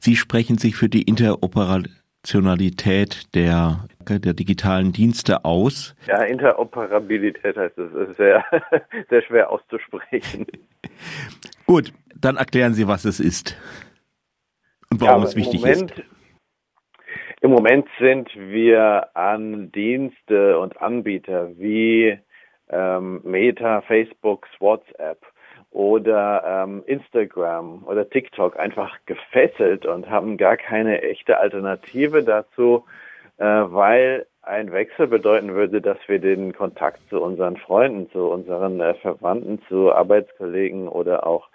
Sie sprechen sich für die Interoperationalität der, der digitalen Dienste aus. Ja, Interoperabilität heißt es. Das ist sehr, sehr schwer auszusprechen. Gut, dann erklären Sie, was es ist und warum ja, es wichtig Moment, ist. Im Moment sind wir an Dienste und Anbieter wie ähm, Meta, Facebook, WhatsApp oder ähm, Instagram oder TikTok einfach gefesselt und haben gar keine echte Alternative dazu, äh, weil ein Wechsel bedeuten würde, dass wir den Kontakt zu unseren Freunden, zu unseren äh, Verwandten, zu Arbeitskollegen oder auch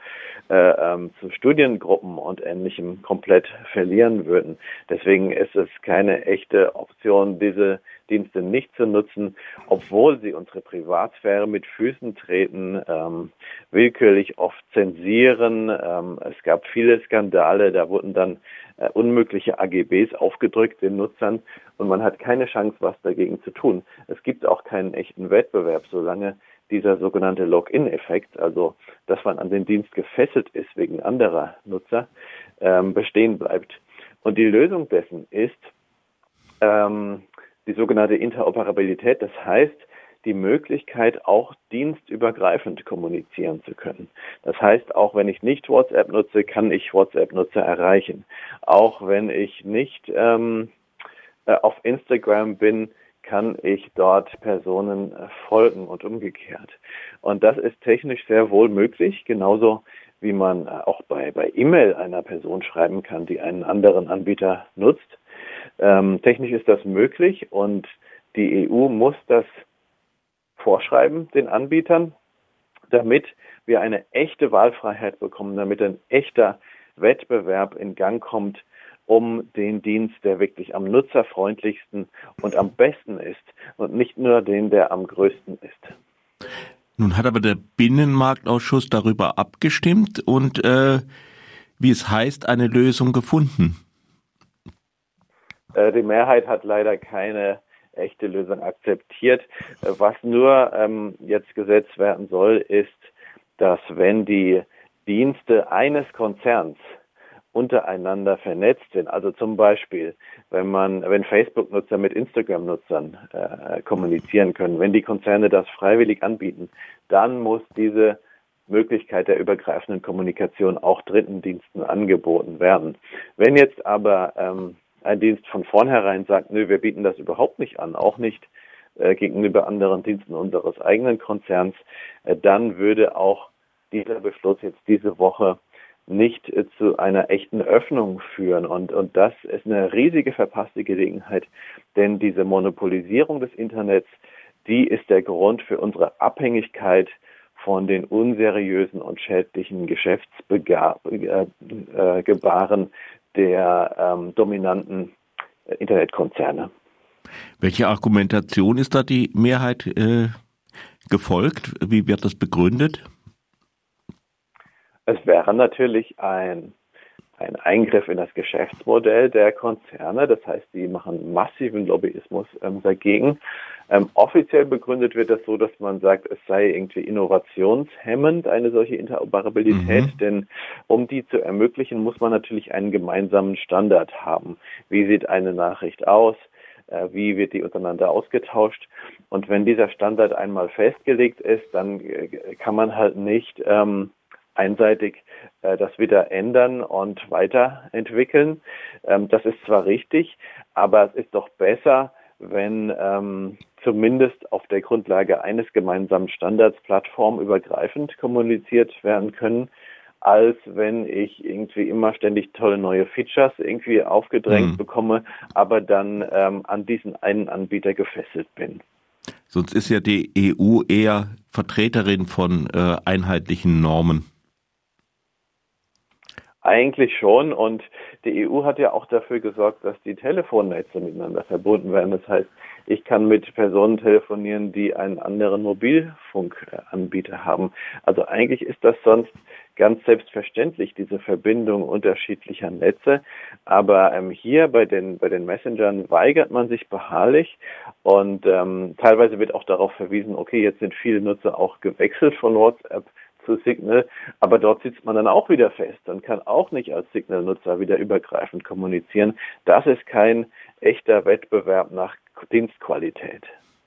äh, ähm, zu Studiengruppen und Ähnlichem komplett verlieren würden. Deswegen ist es keine echte Option, diese Dienste nicht zu nutzen, obwohl sie unsere Privatsphäre mit Füßen treten, ähm, willkürlich oft zensieren. Ähm, es gab viele Skandale, da wurden dann äh, unmögliche AGBs aufgedrückt den Nutzern und man hat keine Chance, was dagegen zu tun. Es gibt auch keinen echten Wettbewerb, solange dieser sogenannte Login-Effekt, also dass man an den Dienst gefesselt ist wegen anderer Nutzer, ähm, bestehen bleibt. Und die Lösung dessen ist ähm, die sogenannte Interoperabilität. Das heißt, die Möglichkeit, auch dienstübergreifend kommunizieren zu können. Das heißt, auch wenn ich nicht WhatsApp nutze, kann ich WhatsApp-Nutzer erreichen. Auch wenn ich nicht ähm, äh, auf Instagram bin, kann ich dort Personen äh, folgen und umgekehrt. Und das ist technisch sehr wohl möglich, genauso wie man äh, auch bei, bei E-Mail einer Person schreiben kann, die einen anderen Anbieter nutzt. Ähm, technisch ist das möglich und die EU muss das vorschreiben den Anbietern, damit wir eine echte Wahlfreiheit bekommen, damit ein echter Wettbewerb in Gang kommt, um den Dienst, der wirklich am nutzerfreundlichsten und am besten ist und nicht nur den, der am größten ist. Nun hat aber der Binnenmarktausschuss darüber abgestimmt und äh, wie es heißt, eine Lösung gefunden. Äh, die Mehrheit hat leider keine echte Lösung akzeptiert. Was nur ähm, jetzt gesetzt werden soll, ist, dass wenn die Dienste eines Konzerns untereinander vernetzt sind. Also zum Beispiel, wenn man, wenn Facebook-Nutzer mit Instagram-Nutzern äh, kommunizieren können, wenn die Konzerne das freiwillig anbieten, dann muss diese Möglichkeit der übergreifenden Kommunikation auch dritten Diensten angeboten werden. Wenn jetzt aber ähm, ein Dienst von vornherein sagt, nö, wir bieten das überhaupt nicht an, auch nicht äh, gegenüber anderen Diensten unseres eigenen Konzerns, äh, dann würde auch dieser Beschluss jetzt diese Woche nicht äh, zu einer echten Öffnung führen. Und, und das ist eine riesige verpasste Gelegenheit, denn diese Monopolisierung des Internets, die ist der Grund für unsere Abhängigkeit von den unseriösen und schädlichen Geschäftsgebaren äh, äh, der ähm, dominanten äh, Internetkonzerne. Welche Argumentation ist da die Mehrheit äh, gefolgt? Wie wird das begründet? Es wäre natürlich ein, ein Eingriff in das Geschäftsmodell der Konzerne. Das heißt, die machen massiven Lobbyismus ähm, dagegen. Ähm, offiziell begründet wird das so, dass man sagt, es sei irgendwie innovationshemmend, eine solche Interoperabilität, mhm. denn um die zu ermöglichen, muss man natürlich einen gemeinsamen Standard haben. Wie sieht eine Nachricht aus? Äh, wie wird die untereinander ausgetauscht? Und wenn dieser Standard einmal festgelegt ist, dann äh, kann man halt nicht ähm, einseitig äh, das wieder ändern und weiterentwickeln. Ähm, das ist zwar richtig, aber es ist doch besser, wenn ähm, zumindest auf der Grundlage eines gemeinsamen Standards plattformübergreifend kommuniziert werden können, als wenn ich irgendwie immer ständig tolle neue Features irgendwie aufgedrängt mhm. bekomme, aber dann ähm, an diesen einen Anbieter gefesselt bin. Sonst ist ja die EU eher Vertreterin von äh, einheitlichen Normen. Eigentlich schon. Und die EU hat ja auch dafür gesorgt, dass die Telefonnetze miteinander verbunden werden. Das heißt, ich kann mit Personen telefonieren, die einen anderen Mobilfunkanbieter haben. Also eigentlich ist das sonst ganz selbstverständlich, diese Verbindung unterschiedlicher Netze. Aber ähm, hier bei den, bei den Messengern weigert man sich beharrlich und ähm, teilweise wird auch darauf verwiesen, okay, jetzt sind viele Nutzer auch gewechselt von WhatsApp zu Signal, aber dort sitzt man dann auch wieder fest und kann auch nicht als Signal-Nutzer wieder übergreifend kommunizieren. Das ist kein echter Wettbewerb nach Dienstqualität.